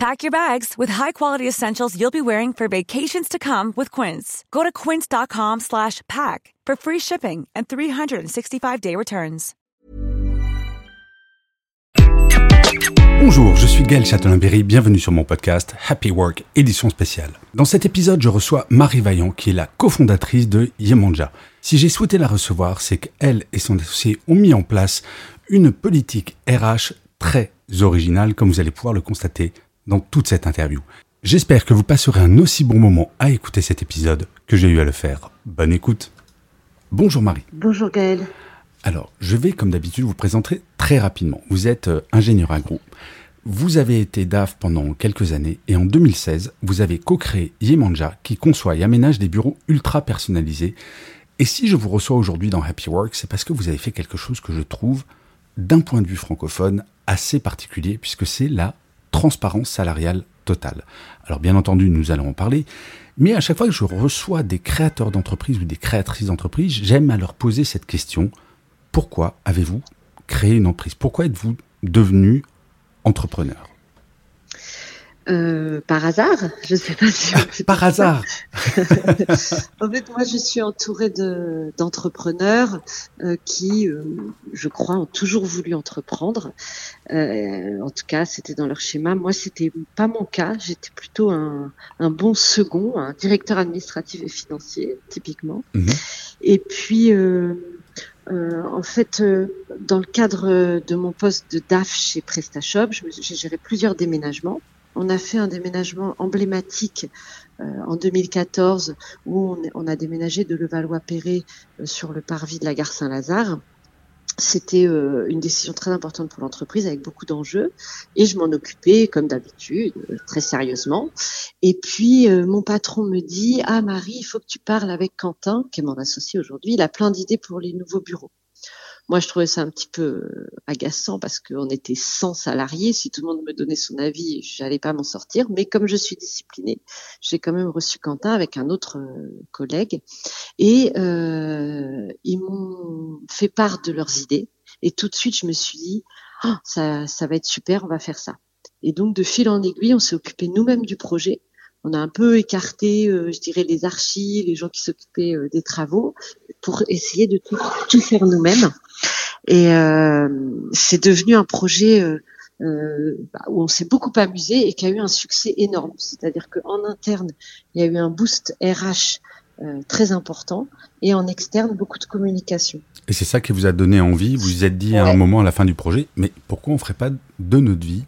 Pack your bags with high-quality essentials you'll be wearing for vacations to come with Quince. Go to quince.com slash pack for free shipping and 365-day returns. Bonjour, je suis Gaël Châtelain-Berry, bienvenue sur mon podcast Happy Work, édition spéciale. Dans cet épisode, je reçois Marie Vaillant, qui est la cofondatrice de Yemanja. Si j'ai souhaité la recevoir, c'est qu'elle et son associé ont mis en place une politique RH très originale, comme vous allez pouvoir le constater dans toute cette interview. J'espère que vous passerez un aussi bon moment à écouter cet épisode que j'ai eu à le faire. Bonne écoute. Bonjour Marie. Bonjour Gaël. Alors, je vais comme d'habitude vous présenter très rapidement. Vous êtes euh, ingénieur agro. Vous avez été DAF pendant quelques années et en 2016, vous avez co-créé Yemanja qui conçoit et aménage des bureaux ultra personnalisés. Et si je vous reçois aujourd'hui dans Happy Work, c'est parce que vous avez fait quelque chose que je trouve, d'un point de vue francophone, assez particulier puisque c'est la transparence salariale totale. Alors bien entendu, nous allons en parler, mais à chaque fois que je reçois des créateurs d'entreprises ou des créatrices d'entreprises, j'aime à leur poser cette question. Pourquoi avez-vous créé une entreprise? Pourquoi êtes-vous devenu entrepreneur? Euh, par hasard, je sais pas si. par hasard. en fait, moi, je suis entourée de d'entrepreneurs euh, qui, euh, je crois, ont toujours voulu entreprendre. Euh, en tout cas, c'était dans leur schéma. Moi, c'était pas mon cas. J'étais plutôt un, un bon second, un directeur administratif et financier, typiquement. Mhm. Et puis. Euh, en fait, dans le cadre de mon poste de DAF chez PrestaShop, j'ai géré plusieurs déménagements. On a fait un déménagement emblématique euh, en 2014 où on, a déménagé de Levallois-Perret euh, sur le parvis de la gare Saint-Lazare. C'était euh, une décision très importante pour l'entreprise avec beaucoup d'enjeux et je m'en occupais comme d'habitude très sérieusement. Et puis mon patron me dit "Ah Marie, il faut que tu parles avec Quentin, qui est mon associé aujourd'hui, il a plein d'idées pour les nouveaux bureaux." Moi, je trouvais ça un petit peu euh, agaçant parce qu'on était 100 salariés. Si tout le monde me donnait son avis, j'allais pas m'en sortir. Mais comme je suis disciplinée, j'ai quand même reçu Quentin avec un autre euh, collègue et euh, ils m'ont fait part de leurs idées. Et tout de suite, je me suis dit, oh, ça, ça va être super, on va faire ça. Et donc, de fil en aiguille, on s'est occupé nous-mêmes du projet on a un peu écarté, euh, je dirais, les archives, les gens qui s'occupaient des travaux, pour essayer de tout faire nous-mêmes. Et euh, c'est devenu un projet bah, où on s'est beaucoup amusé et qui a eu un succès énorme. C'est-à-dire qu'en interne, il y a eu un boost RH très important et en externe, beaucoup de communication. Et c'est ça qui vous a donné envie? Vous vous êtes dit à un moment, à la fin du projet, mais pourquoi on ferait pas de notre vie?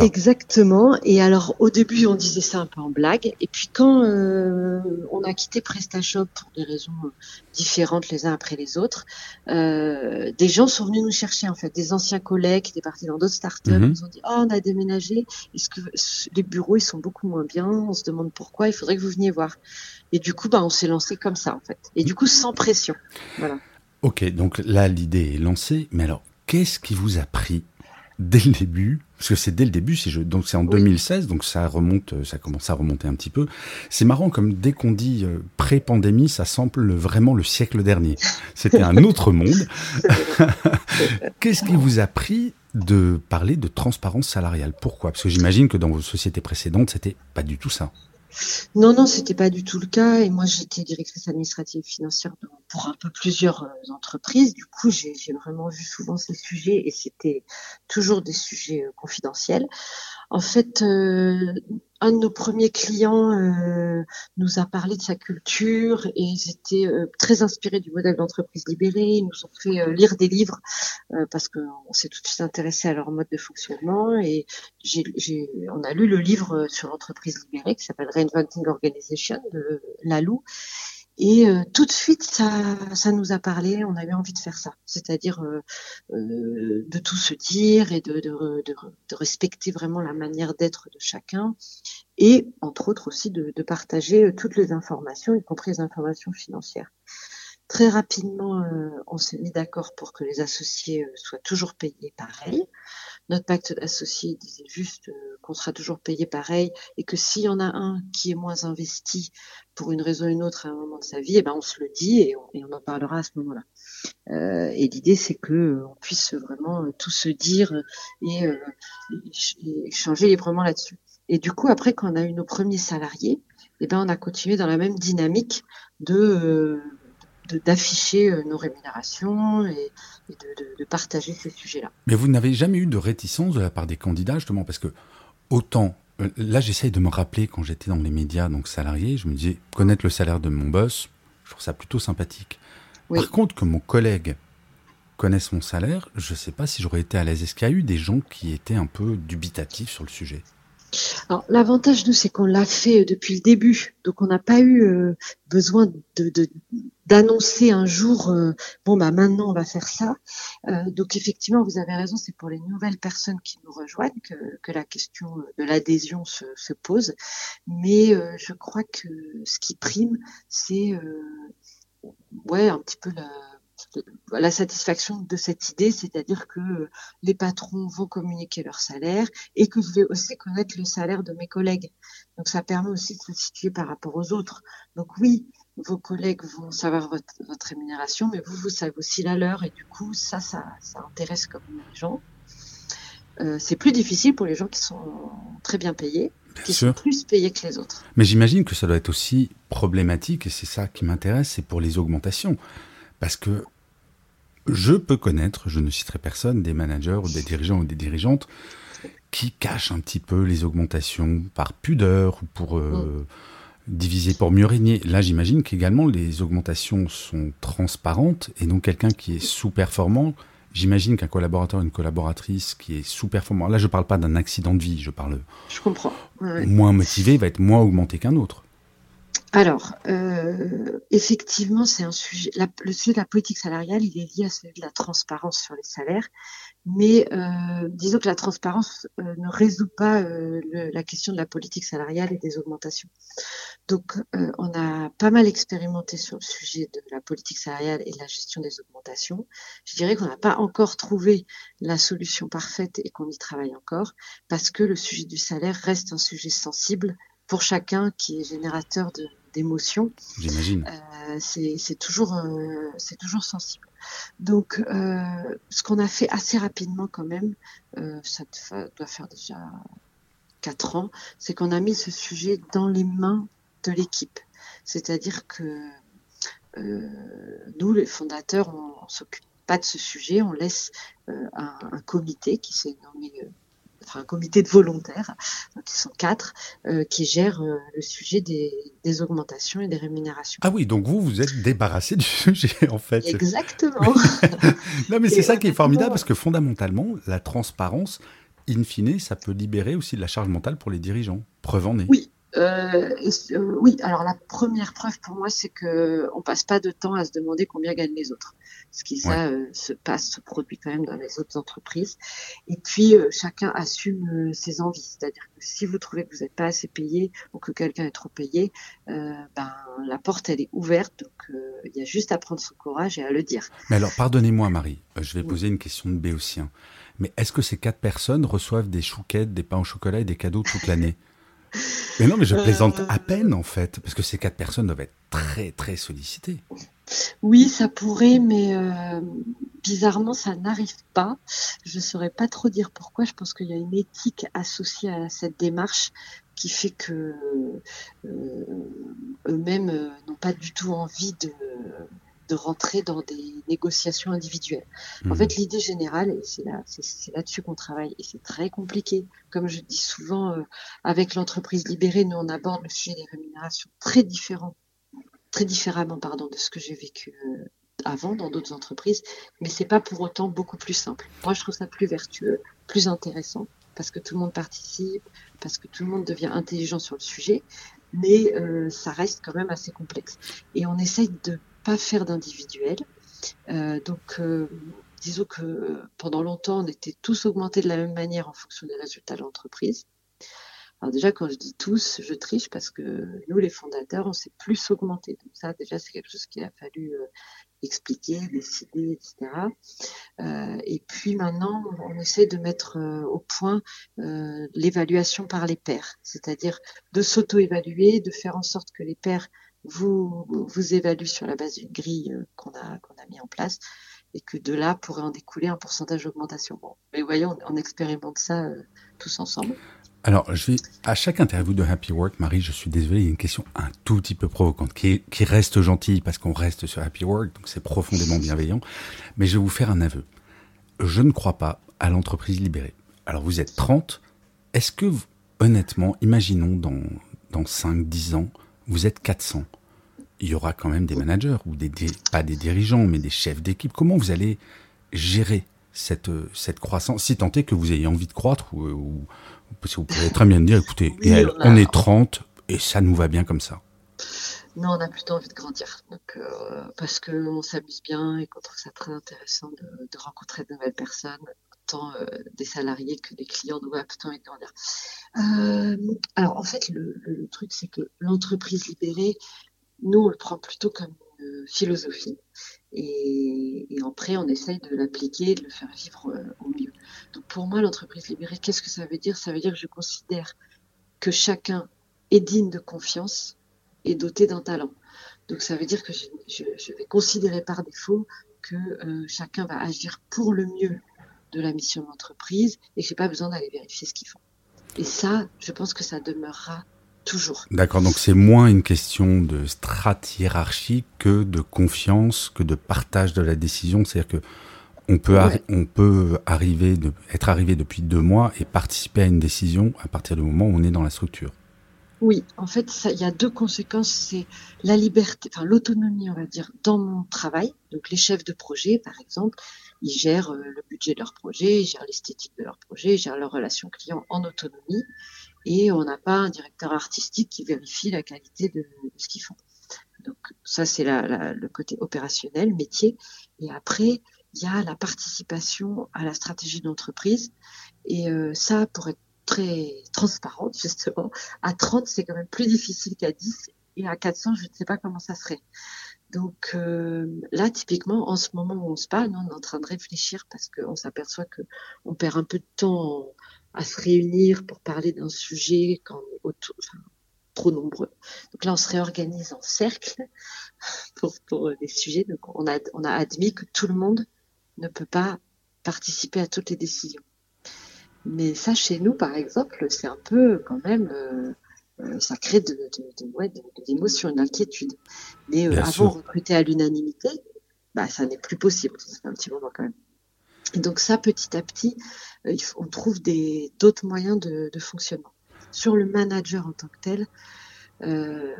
Exactement. Et alors au début on disait ça un peu en blague, et puis quand euh, on a quitté PrestaShop pour des raisons différentes les uns après les autres, euh, des gens sont venus nous chercher en fait, des anciens collègues qui étaient partis dans d'autres startups, mm nous ont dit oh on a déménagé, est-ce que les bureaux ils sont beaucoup moins bien, on se demande pourquoi, il faudrait que vous veniez voir. Et du coup bah on s'est lancé comme ça en fait, et du coup sans pression. Voilà. Ok, donc là l'idée est lancée, mais alors qu'est-ce qui vous a pris dès le début, parce que c'est dès le début, je, donc c'est en 2016, donc ça remonte, ça commence à remonter un petit peu. C'est marrant comme dès qu'on dit euh, pré-pandémie, ça semble vraiment le siècle dernier. C'était un autre monde. Qu'est-ce qui vous a pris de parler de transparence salariale? Pourquoi? Parce que j'imagine que dans vos sociétés précédentes, c'était pas du tout ça. Non, non, c'était pas du tout le cas. Et moi, j'étais directrice administrative financière pour un peu plusieurs euh, entreprises. Du coup, j'ai vraiment vu souvent ces sujets et c'était toujours des sujets euh, confidentiels. En fait, euh, un de nos premiers clients euh, nous a parlé de sa culture et ils étaient euh, très inspirés du modèle d'entreprise libérée. Ils nous ont fait lire des livres parce qu'on s'est tout de suite intéressé à leur mode de fonctionnement et on a lu le livre sur l'entreprise libérée qui s'appelle Reinventing Organization de Lalou et euh, tout de suite, ça, ça nous a parlé, on a eu envie de faire ça, c'est-à-dire euh, euh, de tout se dire et de, respecter vraiment la manière d'être de chacun, et entre autres aussi de, partager toutes les informations, y compris les informations financières. Très rapidement, on s'est mis d'accord pour que les associés soient toujours payés pareil. Notre pacte d'associés disait juste qu'on sera toujours payé pareil et que s'il y en a un qui est moins investi pour une raison ou une autre à un moment de sa vie, eh ben on se le dit et on, en parlera à ce moment-là. Euh, et l'idée c'est que euh, on puisse vraiment euh, tout se dire et, euh, échanger librement là-dessus. Et du coup après quand on a eu nos premiers salariés, eh ben on a continué dans la même dynamique de d'afficher nos rémunérations et, de, de, de, partager ces sujets-là. Mais vous n'avez jamais eu de réticence de la part des candidats, justement, parce que autant euh, là, j'essaye de me rappeler quand j'étais dans les médias, donc salarié, je me disais, connaître le salaire de mon boss, je trouve ça plutôt sympathique. Par contre, que mon collègue connaisse mon salaire, je ne sais pas si j'aurais été à l'aise. Est-ce qu'il y a eu des gens qui étaient un peu dubitatifs sur le sujet? Alors l'avantage nous c'est qu'on l'a fait euh, depuis le début, donc on n'a pas eu euh, besoin de d'annoncer un jour euh, bon bah maintenant on va faire ça. donc effectivement vous avez raison, c'est pour les nouvelles personnes qui nous rejoignent que, que la question de l'adhésion se, se, pose. Mais je crois que ce qui prime c'est ouais un petit peu la la satisfaction de cette idée, c'est-à-dire que les patrons vont communiquer leur salaire et que je vais aussi connaître le salaire de mes collègues. Donc ça permet aussi de se situer par rapport aux autres. Donc oui, vos collègues vont savoir votre, rémunération, mais vous, vous savez aussi la leur et du coup, ça, ça, ça intéresse comme les gens. Euh, c'est plus difficile pour les gens qui sont très bien payés, qui sont plus payés que les autres. Mais j'imagine que ça doit être aussi problématique, et c'est ça qui m'intéresse, c'est pour les augmentations. Parce que je peux connaître, je ne citerai personne, des managers ou des dirigeants ou des dirigeantes qui cachent un petit peu les augmentations par pudeur ou pour euh, mm. diviser pour mieux régner. Là, j'imagine qu'également les augmentations sont transparentes et donc quelqu'un qui est sous-performant, j'imagine qu'un collaborateur, une collaboratrice qui est sous-performant, là je ne parle pas d'un accident de vie, je parle je comprends. moins motivé, va être moins augmenté qu'un autre. Alors, euh, effectivement, c'est un sujet. le sujet de la politique salariale, il est lié à celui de la transparence sur les salaires, mais euh, disons que la transparence euh, ne résout pas la question de la politique salariale et des augmentations. Donc, on a pas mal expérimenté sur le sujet de la politique salariale et de la gestion des augmentations. Je dirais qu'on n'a pas encore trouvé la solution parfaite et qu'on y travaille encore, parce que le sujet du salaire reste un sujet sensible pour chacun qui est générateur de d'émotions. J'imagine. Euh, c'est toujours, euh, c'est toujours sensible. Donc, euh, ce qu'on a fait assez rapidement quand même, ça doit faire déjà quatre ans, c'est qu'on a mis ce sujet dans les mains de l'équipe. C'est-à-dire que nous, les fondateurs, on, on s'occupe pas de ce sujet, on laisse un, un, comité qui s'est nommé un comité de volontaires, qui sont quatre, euh, qui gèrent euh, le sujet des, augmentations et des rémunérations. Ah oui, donc vous, vous êtes débarrassé du sujet, en fait. Exactement. non, mais c'est ça qui est formidable, parce que fondamentalement, la transparence, in fine, ça peut libérer aussi de la charge mentale pour les dirigeants. Preuve en est. Oui, euh, euh, oui, alors la première preuve pour moi, c'est que on passe pas de temps à se demander combien gagnent les autres. Ce qui ça euh, se passe, se produit quand même dans les autres entreprises. Et puis chacun assume ses envies, c'est-à-dire que si vous trouvez que vous n'êtes pas assez payé ou que quelqu'un est trop payé, ben la porte elle est ouverte, donc il y a juste à prendre son courage et à le dire. Mais alors pardonnez-moi Marie, je vais poser une question de béotien. Mais est-ce que ces quatre personnes reçoivent des chouquettes, des pains au chocolat et des cadeaux toute l'année? Mais non, mais je plaisante à peine en fait, parce que ces quatre personnes doivent être très très sollicitées. Oui, ça pourrait, mais euh, bizarrement, ça n'arrive pas. Je ne saurais pas trop dire pourquoi. Je pense qu'il y a une éthique associée à cette démarche qui fait que euh, eux-mêmes euh, n'ont pas du tout envie de de rentrer dans des négociations individuelles. En mhm. fait, l'idée générale, et c'est là, c'est là-dessus qu'on travaille, et c'est très compliqué. Comme je dis souvent, euh, avec l'entreprise libérée, nous on aborde le sujet des rémunérations très différent, très différemment, pardon, de ce que j'ai vécu euh, avant dans d'autres entreprises, mais c'est pas pour autant beaucoup plus simple. Moi, je trouve ça plus vertueux, plus intéressant, parce que tout le monde participe, parce que tout le monde devient intelligent sur le sujet, mais euh, ça reste quand même assez complexe. Et on essaye de faire d'individuel. Euh, donc, euh, disons que pendant longtemps, on était tous augmentés de la même manière en fonction des résultats de l'entreprise. Alors déjà, quand je dis tous, je triche parce que nous, les fondateurs, on s'est plus augmenté. Donc ça, déjà, c'est quelque chose qu'il a fallu euh, expliquer, décider, etc. Et puis maintenant, on essaie de mettre au point l'évaluation par les pairs, c'est-à-dire de s'auto-évaluer, de faire en sorte que les pairs vous, vous évaluent sur la base d'une grille qu'on a, qu'on a mis en place et que de là pourrait en découler un pourcentage d'augmentation. Bon, mais voyons, on, on expérimente ça tous ensemble. Alors, à chaque interview de Happy Work, Marie, je suis désolé, il y a une question un tout petit peu provocante, qui, qui reste gentille parce qu'on reste sur Happy Work, donc c'est profondément bienveillant. Mais je vais vous faire un aveu. Je ne crois pas à l'entreprise libérée. Alors, vous êtes 30. Est-ce que, honnêtement, imaginons dans, dans 5, 10 ans, vous êtes 400. Il y aura quand même des managers, ou des, pas des dirigeants, mais des chefs d'équipe. Comment vous allez gérer cette, cette croissance, si tant est que vous ayez envie de croître ou, ou parce que vous pourriez très bien dire, écoutez, Oui, elle, on a- on est 30 et ça nous va bien comme ça. Non, on a plutôt envie de grandir. Donc, euh, parce qu'on s'amuse bien et qu'on trouve ça très intéressant de, de rencontrer de nouvelles personnes, tant euh, des salariés que des clients. Plutôt envie de grandir. Euh, alors, en fait, le, truc, c'est que l'entreprise libérée, nous, on le prend plutôt comme une philosophie. Et, et après, on essaye de l'appliquer, de le faire vivre euh, au mieux. Donc, pour moi, l'entreprise libérée, qu'est-ce que ça veut dire? Ça veut dire que je considère que chacun est digne de confiance et doté d'un talent. Donc ça veut dire que je, je- vais considérer par défaut que chacun va agir pour le mieux de la mission de l'entreprise et que j'ai pas besoin d'aller vérifier ce qu'ils font. Et ça, je pense que ça demeurera toujours. D'accord, donc c'est moins une question de strate hiérarchique que de confiance, que de partage de la décision. C'est-à-dire que on peut, Ouais. on peut arriver de, être arrivé depuis deux mois et participer à une décision à partir du moment où on est dans la structure. Oui, en fait, il y a deux conséquences. C'est la liberté, enfin l'autonomie, on va dire, dans mon travail. Donc les chefs de projet, par exemple, ils gèrent euh, le budget de leur projet, ils gèrent l'esthétique de leur projet, ils gèrent leurs relations clients en autonomie. Et on n'a pas un directeur artistique qui vérifie la qualité de, ce qu'ils font. Donc ça, c'est la, la- le côté opérationnel, métier. Et après, il y a la participation à la stratégie de l'entreprise. Et euh, ça, pour être très transparente, justement, à 30, c'est quand même plus difficile qu'à 10. Et à 400, je ne sais pas comment ça serait. Donc euh, là, typiquement, en ce moment où on se parle, on est en train de réfléchir parce qu'on s'aperçoit que on perd un peu de temps à se réunir pour parler d'un sujet quand on est autour, enfin, trop nombreux. Donc là, on se réorganise en cercle pour, pour des sujets. Donc on a, on a admis que tout le monde ne peut pas participer à toutes les décisions. Mais ça, chez nous, par exemple, c'est un peu quand même, euh, euh, ça crée de, de, de, ouais, de, de l'émotion, une inquiétude. Mais euh, avant, sûr. recruter à l'unanimité, bah, ça n'est plus possible. Ça fait un petit moment quand même. Et donc ça, petit à petit, euh, on trouve d'autres moyens de, de fonctionnement. Sur le manager en tant que tel, euh,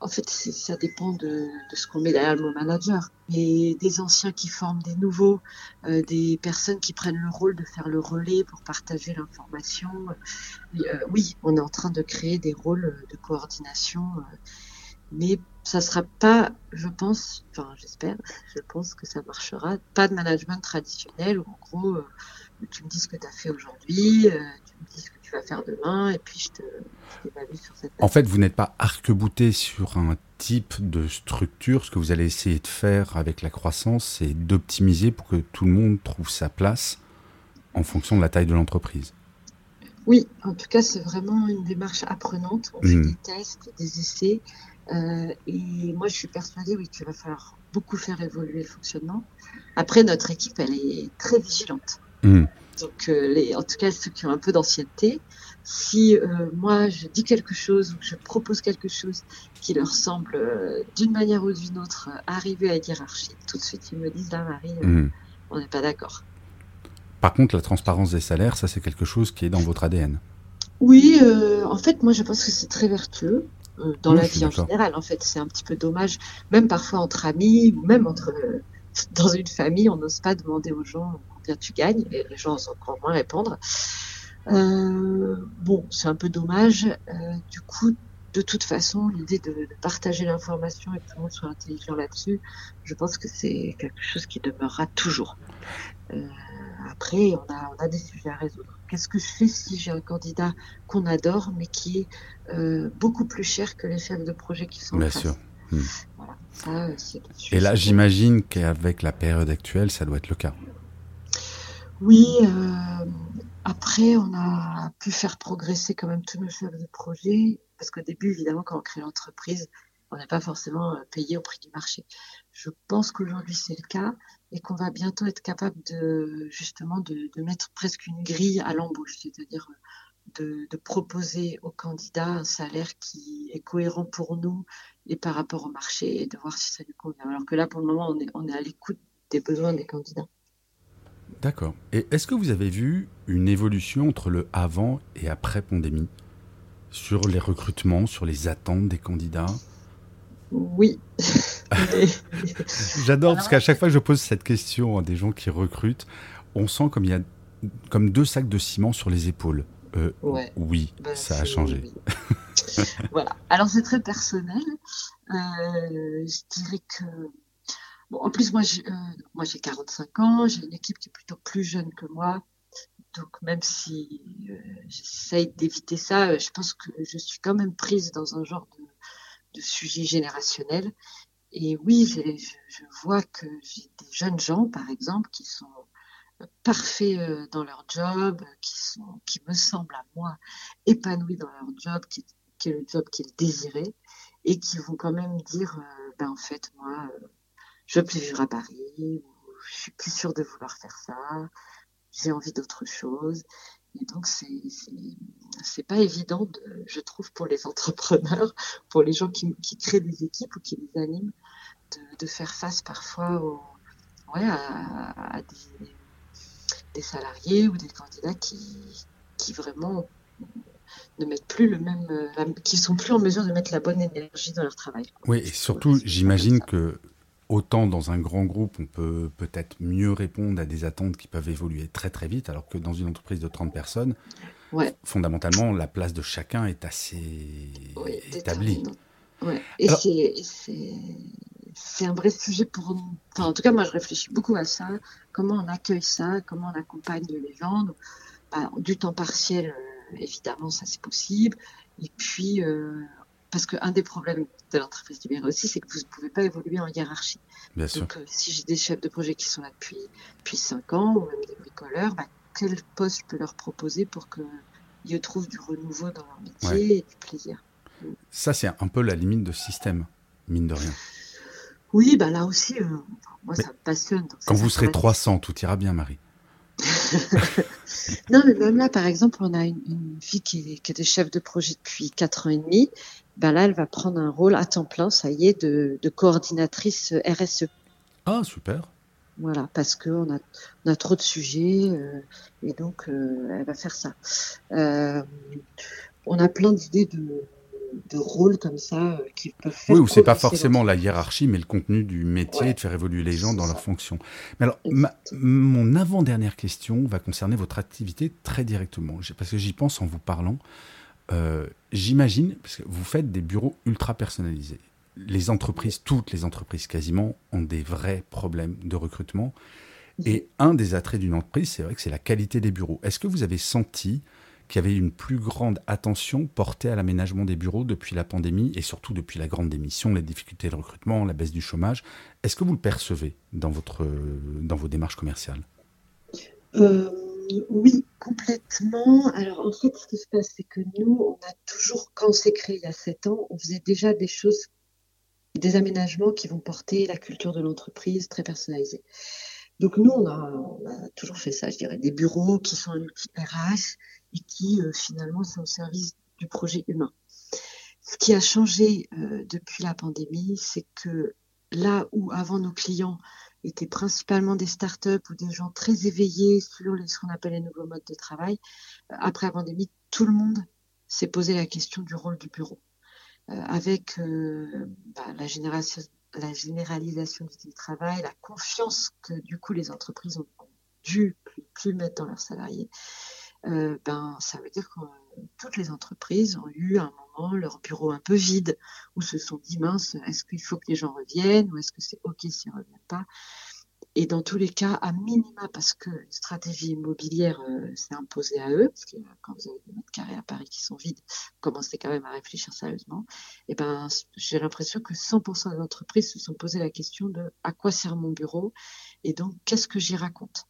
en fait, ça dépend de, ce qu'on met derrière le mot manager. Et des anciens qui forment des nouveaux, euh, des personnes qui prennent le rôle de faire le relais pour partager l'information. Euh, oui, on est en train de créer des rôles de coordination, euh, mais ça sera pas, je pense, enfin j'espère, je pense que ça marchera, pas de management traditionnel où en gros tu me dis ce que tu as fait aujourd'hui, euh, tu me dis ce que tu vas faire demain, et puis je te je t'évalue sur cette En fait, vous n'êtes pas arc-bouté sur un type de structure. Ce que vous allez essayer de faire avec la croissance, c'est d'optimiser pour que tout le monde trouve sa place en fonction de la taille de l'entreprise. Oui, en tout cas, c'est vraiment une démarche apprenante. On fait des tests, des essais. euh, et moi, je suis persuadée, oui, qu'il va falloir beaucoup faire évoluer le fonctionnement. Après, notre équipe, elle est très vigilante. Hmm. Donc, euh, les, en tout cas, ceux qui ont un peu d'ancienneté, si euh, moi, je dis quelque chose ou que je propose quelque chose qui leur semble, euh, d'une manière ou d'une autre, euh, arriver à être hiérarchie, tout de suite, ils me disent, là, Marie, Hmm. on n'est pas d'accord. Par contre, la transparence des salaires, ça c'est quelque chose qui est dans votre ADN. Oui, en fait, moi, je pense que c'est très vertueux dans Oui, la vie en général. En fait, c'est un petit peu dommage, même parfois entre amis ou même entre dans une famille, on n'ose pas demander aux gens tu gagnes et les gens osent encore moins répondre. Euh, bon, c'est un peu dommage. Euh, du coup, de toute façon, l'idée de, de partager l'information et que tout le monde soit intelligent là-dessus, je pense que c'est quelque chose qui demeurera toujours. Euh, après, on a, on a des sujets à résoudre. Qu'est-ce que je fais si j'ai un candidat qu'on adore, mais qui est beaucoup plus cher que les chefs de projet qui sont Bien en face? sûr. Voilà. Ça, c'est Et là, j'imagine qu'avec la période actuelle, ça doit être le cas. Oui, euh, après, on a pu faire progresser quand même tous nos chefs de projet, parce qu'au début, évidemment, quand on crée l'entreprise, on n'est pas forcément euh, payé au prix du marché. Je pense qu'aujourd'hui, c'est le cas et qu'on va bientôt être capable de, justement, de, mettre presque une grille à l'embauche, c'est-à-dire de, de, proposer aux candidats un salaire qui est cohérent pour nous et par rapport au marché et de voir si ça lui convient. Alors que là, pour le moment, on est à l'écoute des besoins des candidats. D'accord. Et est-ce que vous avez vu une évolution entre le avant et après pandémie sur les recrutements, sur les attentes des candidats? Oui. J'adore parce qu'à chaque fois que je pose cette question à des gens qui recrutent, on sent comme il y a comme deux sacs de ciment sur les épaules. Euh, ouais. Oui, ben, ça a changé. Oui. voilà. Alors c'est très personnel. Euh, je dirais que Bon, en plus, moi, j'ai, euh, moi, j'ai 45 ans, j'ai une équipe qui est plutôt plus jeune que moi. Donc, même si euh, j'essaye d'éviter ça, euh, je pense que je suis quand même prise dans un genre de, de sujet générationnel. Et oui, je, je, vois que j'ai des jeunes gens, par exemple, qui sont parfaits euh, dans leur job, qui sont, qui me semblent à moi épanouis dans leur job, qui, qui est le job qu'ils désiraient, et qui vont quand même dire, euh, ben en fait, moi, euh, je veux plus vivre à Paris, ou je suis plus sûre de vouloir faire ça, j'ai envie d'autre chose. Et donc, c'est, c'est, pas évident, de, je trouve, pour les entrepreneurs, pour les gens qui, qui créent des équipes ou qui les animent, de, de faire face parfois au, ouais, à, à des, des, salariés ou des candidats qui, qui vraiment ne mettent plus le même, qui sont plus en mesure de mettre la bonne énergie dans leur travail. Oui, et surtout, j'imagine que autant dans un grand groupe, on peut peut-être mieux répondre à des attentes qui peuvent évoluer très très vite, alors que dans une entreprise de 30 personnes, ouais. fondamentalement, la place de chacun est assez oui, établie. Ouais. Et alors... c'est un vrai sujet pour nous. Enfin, en tout cas, moi, je réfléchis beaucoup à ça. Comment on accueille ça? Comment on accompagne les gens? Donc, bah, Du temps partiel, euh, évidemment, ça c'est possible. Et puis, euh, parce qu'un des problèmes de l'entreprise libérée aussi, c'est que vous ne pouvez pas évoluer en hiérarchie. Bien Donc, sûr. euh, si j'ai des chefs de projet qui sont là depuis, depuis 5 ans, ou même des bricoleurs, bah, quel poste je peux leur proposer pour qu'ils trouvent du renouveau dans leur métier Ouais. et du plaisir? Ça, c'est un peu la limite de système, mine de rien. Oui, bah là aussi, euh, moi, Mais ça me passionne. donc Quand ça, vous ça serez pourrait- 300, tout ira bien, Marie. Non, mais même là, par exemple, on a une, une fille qui est, qui est chef de projet depuis 4 ans et demi. Ben là, elle va prendre un rôle à temps plein, ça y est, de, de coordinatrice RSE. Ah, super. Voilà, parce qu'on a, on a trop de sujets euh, et donc euh, elle va faire ça. Euh, on a plein d'idées de, de rôles comme ça euh, qui peuvent faire. Oui, ou c'est pas forcément la hiérarchie, mais le contenu du métier Ouais. et de faire évoluer les gens dans ça. leur fonction. Mais alors, ma- mon avant-dernière question va concerner votre activité très directement, parce que j'y pense en vous parlant. Euh, J'imagine, parce que vous faites des bureaux ultra personnalisés. Les entreprises, toutes les entreprises quasiment, ont des vrais problèmes de recrutement. Et un des attraits d'une entreprise, c'est vrai que c'est la qualité des bureaux. Est-ce que vous avez senti qu'il y avait une plus grande attention portée à l'aménagement des bureaux depuis la pandémie et surtout depuis la grande démission, les difficultés de recrutement, la baisse du chômage? Est-ce que vous le percevez dans, votre, dans vos démarches commerciales? Euh, oui, complètement. Alors, en fait, ce qui se passe, c'est que nous, on a toujours, quand on s'est créé il y a sept ans, on faisait déjà des choses, des aménagements qui vont porter la culture de l'entreprise très personnalisée. Donc, nous, on a, toujours fait ça, je dirais, des bureaux qui sont un outil RH et qui, euh, finalement, sont au service du projet humain. Ce qui a changé euh, depuis la pandémie, c'est que là où avant nos clients étaient principalement des startups ou des gens très éveillés sur ce qu'on appelle les nouveaux modes de travail, euh, après la pandémie, tout le monde s'est posé la question du rôle du bureau. Euh, avec euh, bah, la, généralisation du télétravail, la confiance que du coup les entreprises ont, dû plus, mettre dans leurs salariés, ben ça veut dire que toutes les entreprises ont eu un moment leur bureau un peu vide, où se sont dit mince, est-ce qu'il faut que les gens reviennent ou est-ce que c'est ok s'ils ne reviennent pas? Et dans tous les cas, à minima, parce que une stratégie immobilière euh, s'est imposée à eux, parce que quand vous avez des mètres carrés à Paris qui sont vides, commencez quand même à réfléchir sérieusement. Et ben, j'ai l'impression que 100% des entreprises se sont posé la question de à quoi sert mon bureau? Et donc qu'est-ce que j'y raconte?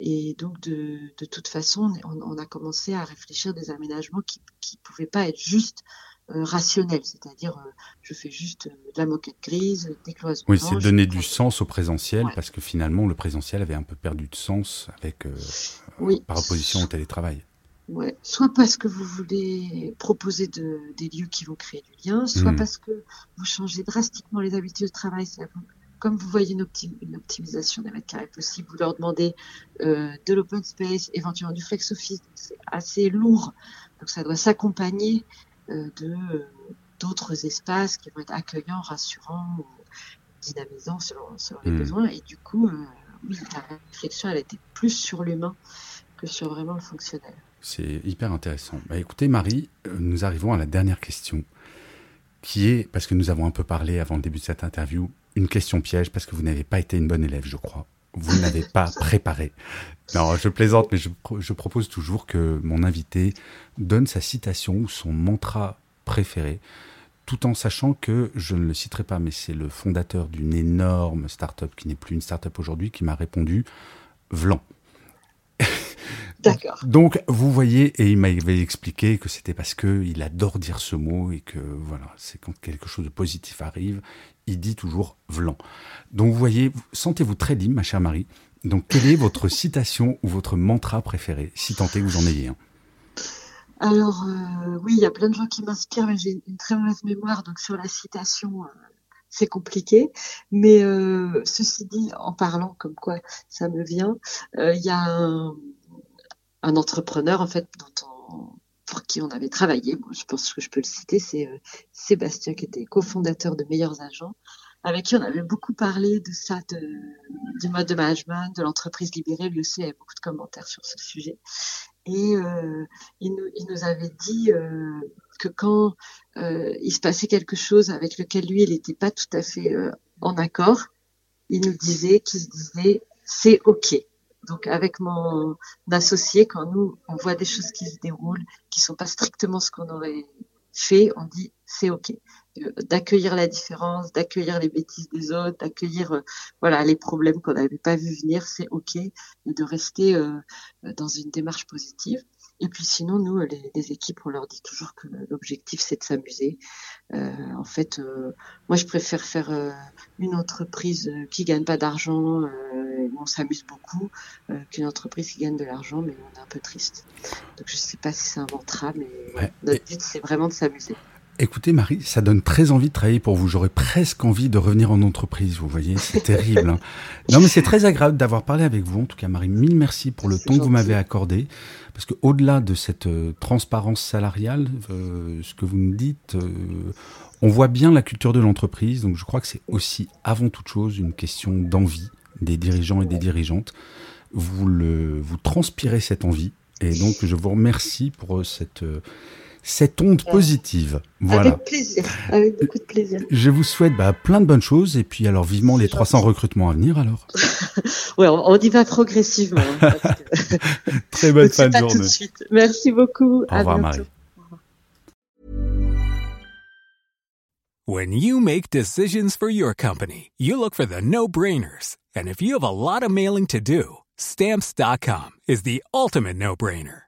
Et donc, de, de toute façon, on, on, a commencé à réfléchir des aménagements qui ne pouvaient pas être juste euh, rationnel, c'est-à-dire euh, je fais juste euh, de la moquette grise, des cloisons. Oui, c'est donner du sens au présentiel parce que finalement le présentiel avait un peu perdu de sens avec par opposition au télétravail. Ouais. Soit parce que vous voulez proposer de, des lieux qui vont créer du lien, soit hmm. parce que vous changez drastiquement les habitudes de travail. Comme vous voyez une, une, optimisation des mètres carrés possible, vous leur demandez euh, de l'open space, éventuellement du flex office, c'est assez lourd, donc ça doit s'accompagner euh, de euh, d'autres espaces qui vont être accueillants, rassurants, ou dynamisants selon, les hmm. besoins. Et du coup, oui, la réflexion, elle était plus sur l'humain que sur vraiment le fonctionnel. C'est hyper intéressant. Bah, écoutez, Marie, nous arrivons à la dernière question, qui est, parce que nous avons un peu parlé avant le début de cette interview, une question piège, parce que vous n'avez pas été une bonne élève, je crois vous n'avez pas préparé. Non, je plaisante, mais je, propose toujours que mon invité donne sa citation ou son mantra préféré, tout en sachant que je ne le citerai pas, mais c'est le fondateur d'une énorme start-up qui n'est plus une start-up aujourd'hui qui m'a répondu Vlan. D'accord. Donc, vous voyez, et il m'avait expliqué que c'était parce qu'il adore dire ce mot et que, voilà, c'est quand quelque chose de positif arrive, il dit toujours Vlan. Donc, vous voyez, sentez-vous très libre, ma chère Marie. Donc, quelle est votre citation ou votre mantra préféré, si tant est vous en ayez un? Alors, euh, oui, il y a plein de gens qui m'inspirent, mais j'ai une très mauvaise mémoire, donc sur la citation, euh, c'est compliqué. Mais euh, ceci dit, en parlant comme quoi ça me vient, il y a un entrepreneur en fait dont on, pour qui on avait travaillé. je pense que je peux le citer, c'est euh, Sébastien qui était cofondateur de Meilleurs Agents, avec qui on avait beaucoup parlé de ça, de, du mode de management, de l'entreprise libérée. Lui aussi avait beaucoup de commentaires sur ce sujet. Et euh, il, nous, il, nous, avait dit euh, que quand euh, il se passait quelque chose avec lequel lui, il n'était pas tout à fait euh, en accord, il nous disait qu'il se disait c'est ok. Donc avec mon associé, quand nous on voit des choses qui se déroulent, qui sont pas strictement ce qu'on aurait fait, on dit c'est ok. Euh, d'accueillir la différence, d'accueillir les bêtises des autres, d'accueillir euh, voilà les problèmes qu'on n'avait pas vu venir, c'est ok, et de rester euh, dans une démarche positive. Et puis sinon, nous, les, équipes, on leur dit toujours que l'objectif, c'est de s'amuser. Euh, en fait, euh, moi, je préfère faire euh, une entreprise qui gagne pas d'argent, où on s'amuse beaucoup, qu'une entreprise qui gagne de l'argent, mais on est un peu triste. Donc, je sais pas si c'est un mantra, mais notre but, c'est vraiment de s'amuser. Écoutez Marie, ça donne très envie de travailler pour vous. J'aurais presque envie de revenir en entreprise, vous voyez, c'est terrible. Hein. Non mais c'est très agréable d'avoir parlé avec vous. En tout cas Marie, mille merci pour le temps que vous m'avez accordé. Parce que au-delà de cette euh, transparence salariale, euh, ce que vous nous dites, euh, on voit bien la culture de l'entreprise. Donc je crois que c'est aussi avant toute chose une question d'envie des dirigeants et des dirigeantes. Vous, le, vous transpirez cette envie. Et donc je vous remercie pour cette cette onde positive. Voilà. Avec plaisir, avec beaucoup de plaisir. Je vous souhaite bah, plein de bonnes choses et puis alors vivement les 300 recrutements à venir alors. oui, on, y va progressivement. Hein, Très bonne fin de journée. Tout de suite. Merci beaucoup. Au revoir Marie. When you make decisions for your company, you look for the no-brainers. And if you have a lot of mailing to do, stamps.com is the ultimate no-brainer.